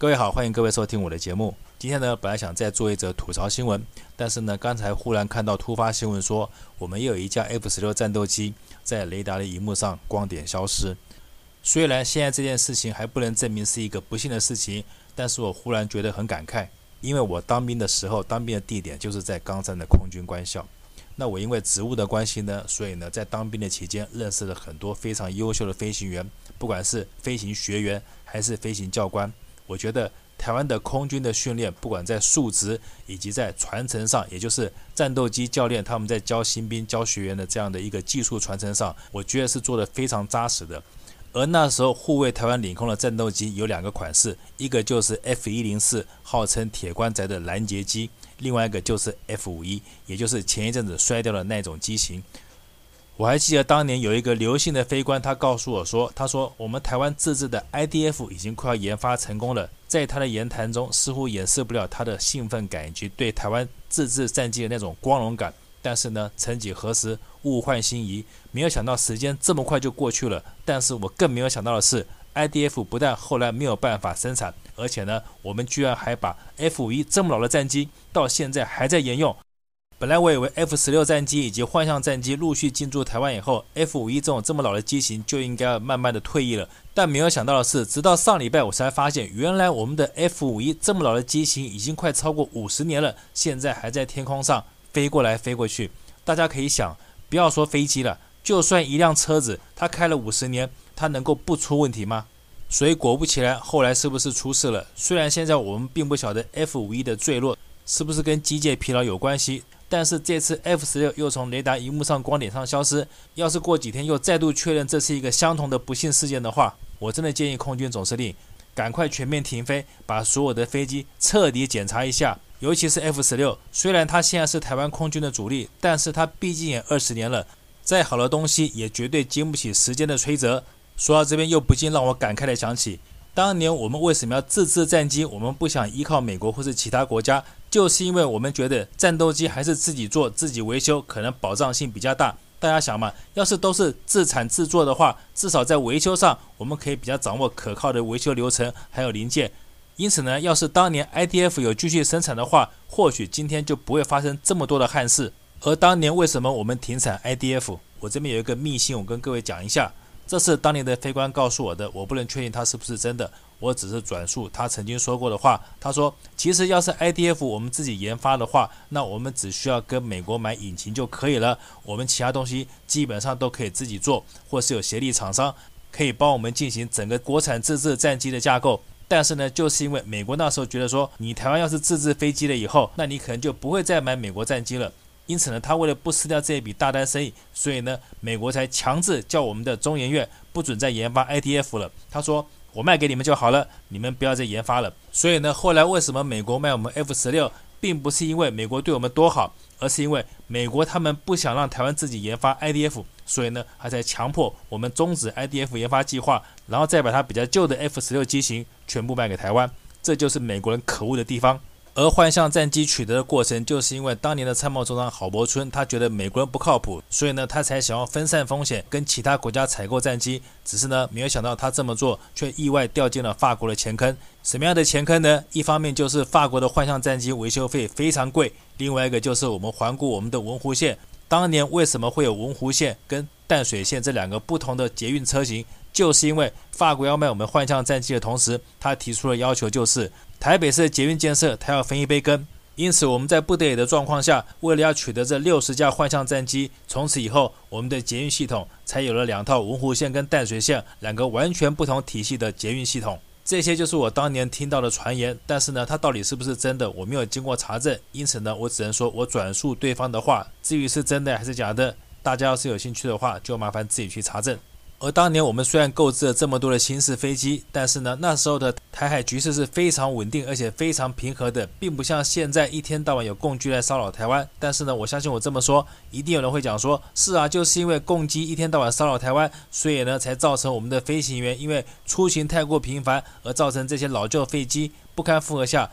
各位好，欢迎各位收听我的节目。今天呢，本来想再做一则吐槽新闻，但是呢，刚才忽然看到突发新闻说，我们又有一架 F 十六战斗机在雷达的荧幕上光点消失。虽然现在这件事情还不能证明是一个不幸的事情，但是我忽然觉得很感慨，因为我当兵的时候，当兵的地点就是在冈山的空军官校。那我因为职务的关系呢，所以呢，在当兵的期间认识了很多非常优秀的飞行员，不管是飞行学员还是飞行教官。我觉得台湾的空军的训练，不管在数值以及在传承上，也就是战斗机教练他们在教新兵、教学员的这样的一个技术传承上，我觉得是做得非常扎实的。而那时候护卫台湾领空的战斗机有两个款式，一个就是 F 一零四，号称铁棺材的拦截机。另外一个就是 F 五一，也就是前一阵子摔掉的那种机型。我还记得当年有一个刘姓的飞官，他告诉我说：“他说我们台湾自制的 IDF 已经快要研发成功了。”在他的言谈中，似乎掩饰不了他的兴奋感以及对台湾自制战机的那种光荣感。但是呢，曾几何时，物换星移，没有想到时间这么快就过去了。但是我更没有想到的是。IDF 不但后来没有办法生产，而且呢，我们居然还把 F-51 这么老的战机到现在还在沿用。本来我以为 F-16 战机以及幻象战机陆续进驻台湾以后，F-51 这种这么老的机型就应该要慢慢的退役了。但没有想到的是，直到上礼拜我才发现，原来我们的 F-51 这么老的机型已经快超过五十年了，现在还在天空上飞过来飞过去。大家可以想，不要说飞机了，就算一辆车子，它开了五十年。它能够不出问题吗？所以果不其然，后来是不是出事了？虽然现在我们并不晓得 F-51 的坠落是不是跟机械疲劳有关系，但是这次 F-16 又从雷达荧幕上光点上消失，要是过几天又再度确认这是一个相同的不幸事件的话，我真的建议空军总司令赶快全面停飞，把所有的飞机彻底检查一下，尤其是 F-16，虽然它现在是台湾空军的主力，但是它毕竟也二十年了，再好的东西也绝对经不起时间的摧折。说到这边，又不禁让我感慨地想起，当年我们为什么要自制战机？我们不想依靠美国或是其他国家，就是因为我们觉得战斗机还是自己做、自己维修，可能保障性比较大。大家想嘛，要是都是自产自做的话，至少在维修上，我们可以比较掌握可靠的维修流程还有零件。因此呢，要是当年 IDF 有继续生产的话，或许今天就不会发生这么多的憾事。而当年为什么我们停产 IDF？我这边有一个秘辛，我跟各位讲一下。这是当年的飞官告诉我的，我不能确定他是不是真的，我只是转述他曾经说过的话。他说：“其实要是 IDF 我们自己研发的话，那我们只需要跟美国买引擎就可以了，我们其他东西基本上都可以自己做，或是有协力厂商可以帮我们进行整个国产自制战机的架构。但是呢，就是因为美国那时候觉得说，你台湾要是自制飞机了以后，那你可能就不会再买美国战机了。”因此呢，他为了不失掉这一笔大单生意，所以呢，美国才强制叫我们的中研院不准再研发 IDF 了。他说：“我卖给你们就好了，你们不要再研发了。”所以呢，后来为什么美国卖我们 F 十六，并不是因为美国对我们多好，而是因为美国他们不想让台湾自己研发 IDF，所以呢，还在强迫我们终止 IDF 研发计划，然后再把它比较旧的 F 十六机型全部卖给台湾。这就是美国人可恶的地方。而幻象战机取得的过程，就是因为当年的参谋总长郝柏村，他觉得美国人不靠谱，所以呢，他才想要分散风险，跟其他国家采购战机。只是呢，没有想到他这么做，却意外掉进了法国的钱坑。什么样的钱坑呢？一方面就是法国的幻象战机维修费非常贵，另外一个就是我们环顾我们的文湖线，当年为什么会有文湖线跟淡水线这两个不同的捷运车型？就是因为法国要卖我们幻象战机的同时，他提出了要求，就是台北市的捷运建设他要分一杯羹。因此，我们在不得已的状况下，为了要取得这六十架幻象战机，从此以后，我们的捷运系统才有了两套文湖线跟淡水线两个完全不同体系的捷运系统。这些就是我当年听到的传言，但是呢，它到底是不是真的，我没有经过查证。因此呢，我只能说我转述对方的话。至于是真的还是假的，大家要是有兴趣的话，就麻烦自己去查证。而当年我们虽然购置了这么多的新式飞机，但是呢，那时候的台海局势是非常稳定，而且非常平和的，并不像现在一天到晚有共军来骚扰台湾。但是呢，我相信我这么说，一定有人会讲说，是啊，就是因为共机一天到晚骚扰台湾，所以呢，才造成我们的飞行员因为出行太过频繁，而造成这些老旧飞机不堪负荷下，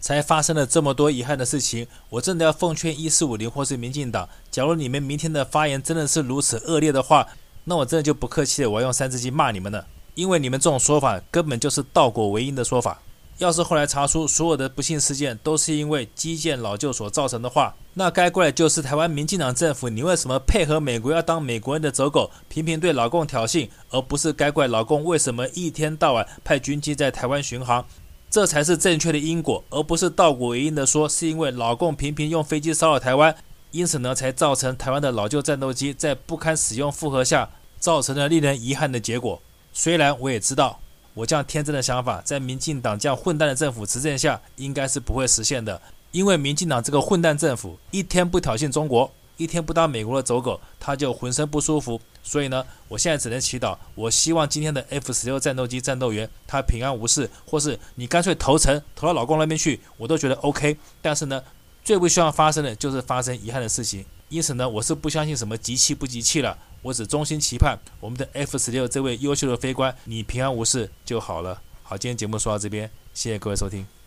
才发生了这么多遗憾的事情。我真的要奉劝一四五零或是民进党，假如你们明天的发言真的是如此恶劣的话，那我真的就不客气了，我要用三字经骂你们了，因为你们这种说法根本就是倒果为因的说法。要是后来查出所有的不幸事件都是因为基建老旧所造成的话，那该怪的就是台湾民进党政府。你为什么配合美国要当美国人的走狗，频频对老共挑衅，而不是该怪老共为什么一天到晚派军机在台湾巡航？这才是正确的因果，而不是倒果为因的说是因为老共频频用飞机骚扰台湾，因此呢才造成台湾的老旧战斗机在不堪使用负荷下造成了令人遗憾的结果。虽然我也知道。我这样天真的想法，在民进党这样混蛋的政府执政下，应该是不会实现的。因为民进党这个混蛋政府，一天不挑衅中国，一天不当美国的走狗，他就浑身不舒服。所以呢，我现在只能祈祷，我希望今天的 F 十六战斗机战斗员他平安无事，或是你干脆投诚投到老公那边去，我都觉得 OK。但是呢，最不希望发生的就是发生遗憾的事情。因此呢，我是不相信什么集气不集气了。我只衷心期盼我们的 F 十六这位优秀的飞官，你平安无事就好了。好，今天节目说到这边，谢谢各位收听。